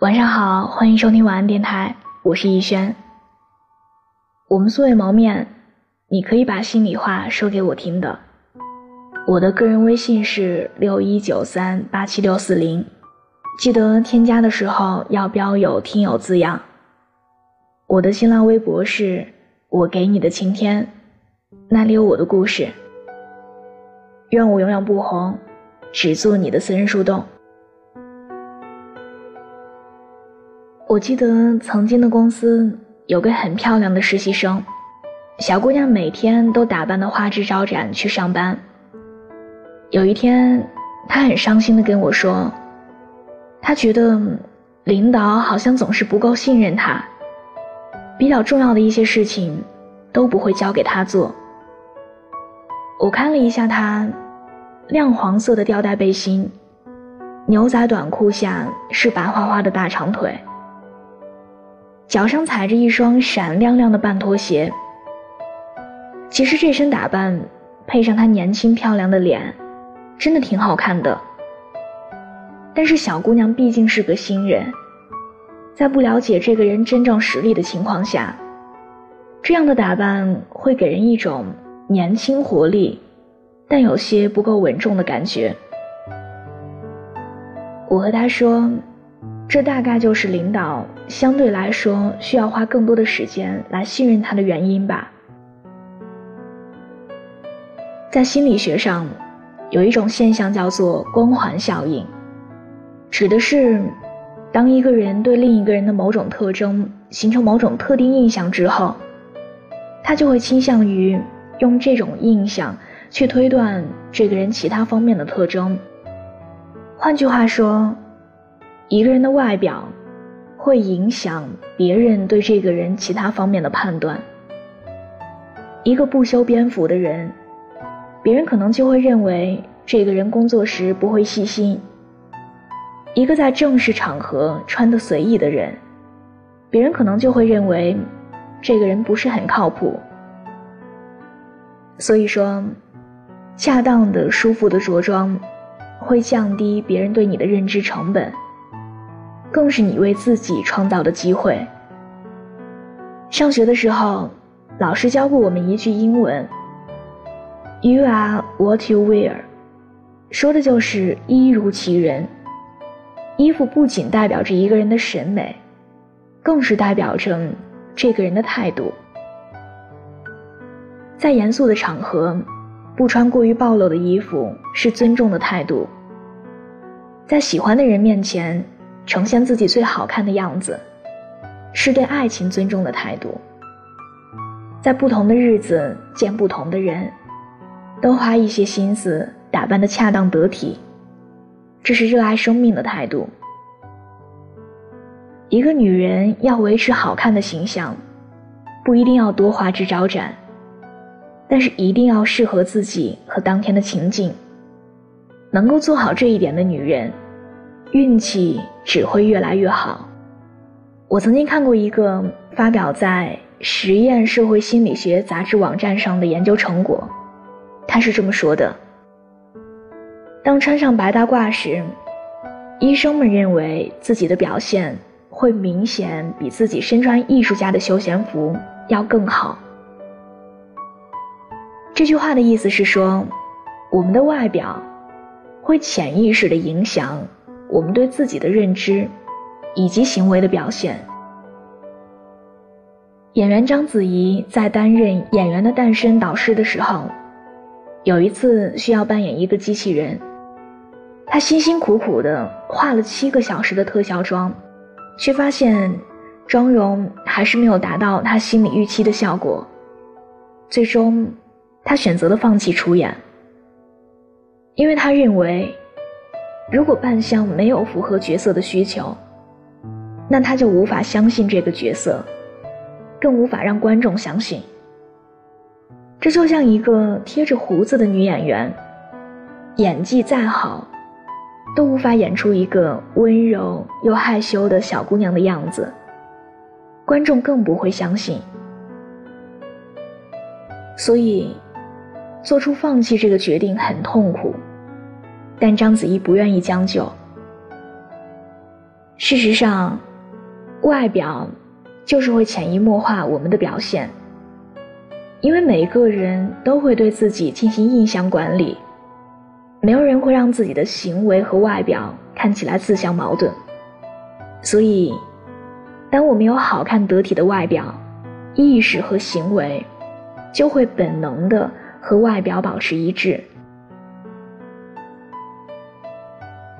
晚上好，欢迎收听晚安电台，我是逸轩。我们素未谋面，你可以把心里话说给我听的。我的个人微信是六一九三八七六四零，记得添加的时候要标有听友字样。我的新浪微博是我给你的晴天，那里有我的故事。愿我永远不红，只做你的私人树洞。我记得曾经的公司有个很漂亮的实习生，小姑娘每天都打扮的花枝招展去上班。有一天，她很伤心的跟我说，她觉得领导好像总是不够信任她，比较重要的一些事情都不会交给她做。我看了一下她，亮黄色的吊带背心，牛仔短裤下是白花花的大长腿。脚上踩着一双闪亮亮的半拖鞋。其实这身打扮配上她年轻漂亮的脸，真的挺好看的。但是小姑娘毕竟是个新人，在不了解这个人真正实力的情况下，这样的打扮会给人一种年轻活力，但有些不够稳重的感觉。我和她说。这大概就是领导相对来说需要花更多的时间来信任他的原因吧。在心理学上，有一种现象叫做光环效应，指的是当一个人对另一个人的某种特征形成某种特定印象之后，他就会倾向于用这种印象去推断这个人其他方面的特征。换句话说。一个人的外表，会影响别人对这个人其他方面的判断。一个不修边幅的人，别人可能就会认为这个人工作时不会细心；一个在正式场合穿得随意的人，别人可能就会认为这个人不是很靠谱。所以说，恰当的、舒服的着装，会降低别人对你的认知成本。更是你为自己创造的机会。上学的时候，老师教过我们一句英文：“You are what you wear”，说的就是一如其人。衣服不仅代表着一个人的审美，更是代表着这个人的态度。在严肃的场合，不穿过于暴露的衣服是尊重的态度。在喜欢的人面前。呈现自己最好看的样子，是对爱情尊重的态度。在不同的日子见不同的人，都花一些心思打扮的恰当得体，这是热爱生命的态度。一个女人要维持好看的形象，不一定要多花枝招展，但是一定要适合自己和当天的情境。能够做好这一点的女人。运气只会越来越好。我曾经看过一个发表在《实验社会心理学》杂志网站上的研究成果，他是这么说的：当穿上白大褂时，医生们认为自己的表现会明显比自己身穿艺术家的休闲服要更好。这句话的意思是说，我们的外表会潜意识的影响。我们对自己的认知，以及行为的表现。演员章子怡在担任《演员的诞生》导师的时候，有一次需要扮演一个机器人，她辛辛苦苦的化了七个小时的特效妆，却发现妆容还是没有达到她心理预期的效果。最终，她选择了放弃出演，因为她认为。如果扮相没有符合角色的需求，那他就无法相信这个角色，更无法让观众相信。这就像一个贴着胡子的女演员，演技再好，都无法演出一个温柔又害羞的小姑娘的样子，观众更不会相信。所以，做出放弃这个决定很痛苦。但章子怡不愿意将就。事实上，外表就是会潜移默化我们的表现，因为每个人都会对自己进行印象管理，没有人会让自己的行为和外表看起来自相矛盾。所以，当我们有好看得体的外表，意识和行为就会本能的和外表保持一致。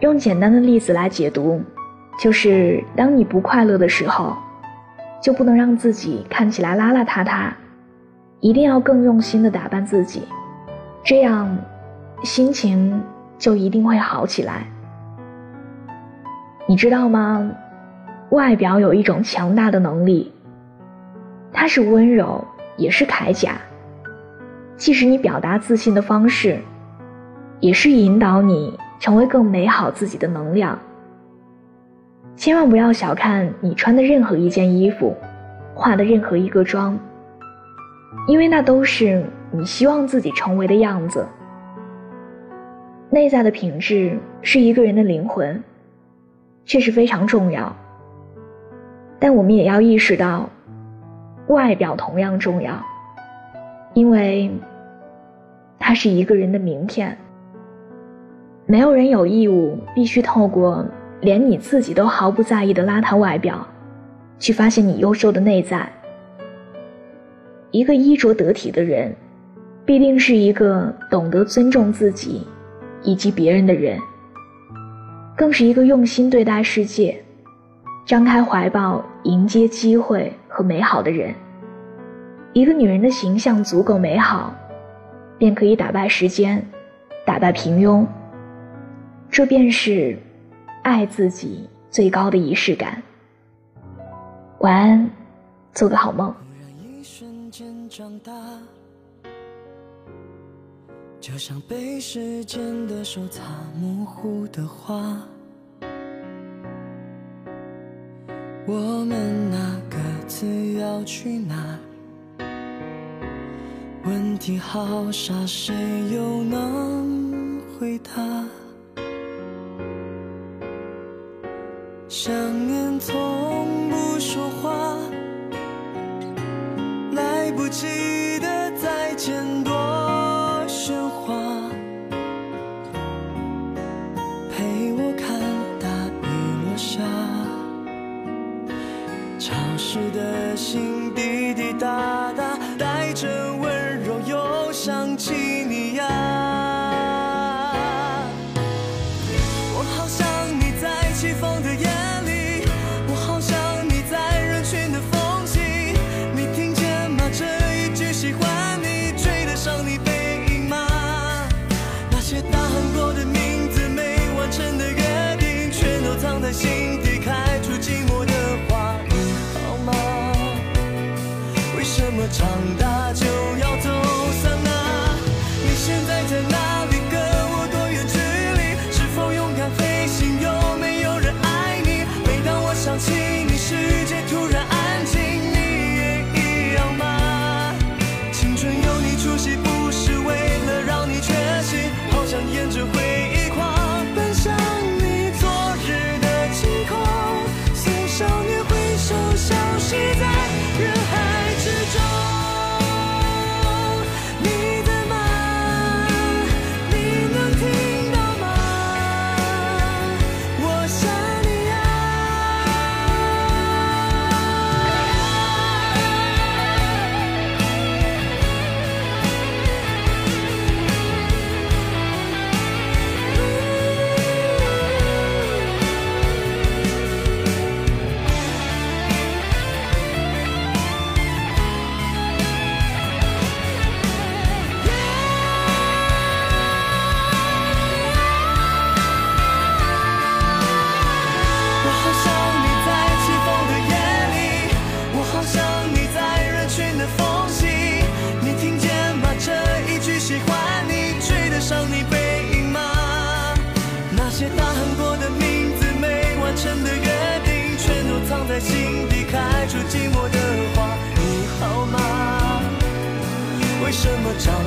用简单的例子来解读，就是当你不快乐的时候，就不能让自己看起来邋邋遢遢，一定要更用心的打扮自己，这样心情就一定会好起来。你知道吗？外表有一种强大的能力，它是温柔，也是铠甲，既是你表达自信的方式，也是引导你成为更美好自己的能量。千万不要小看你穿的任何一件衣服，化的任何一个妆，因为那都是你希望自己成为的样子。内在的品质是一个人的灵魂，确实非常重要。但我们也要意识到，外表同样重要，因为它是一个人的名片。没有人有义务必须透过连你自己都毫不在意的邋遢外表，去发现你优秀的内在。一个衣着得体的人，必定是一个懂得尊重自己以及别人的人，更是一个用心对待世界。张开怀抱迎接机会和美好的人。一个女人的形象足够美好，便可以打败时间，打败平庸。这便是爱自己最高的仪式感。晚安，做个好梦。就像被时间的手擦模糊的画。我们那各自要去哪？问题好傻，谁又能回答？想念从不说话，来不及的再见多喧哗。陪我看大雨落下。潮湿的心滴滴答答，带着温柔又想起长大。为什么长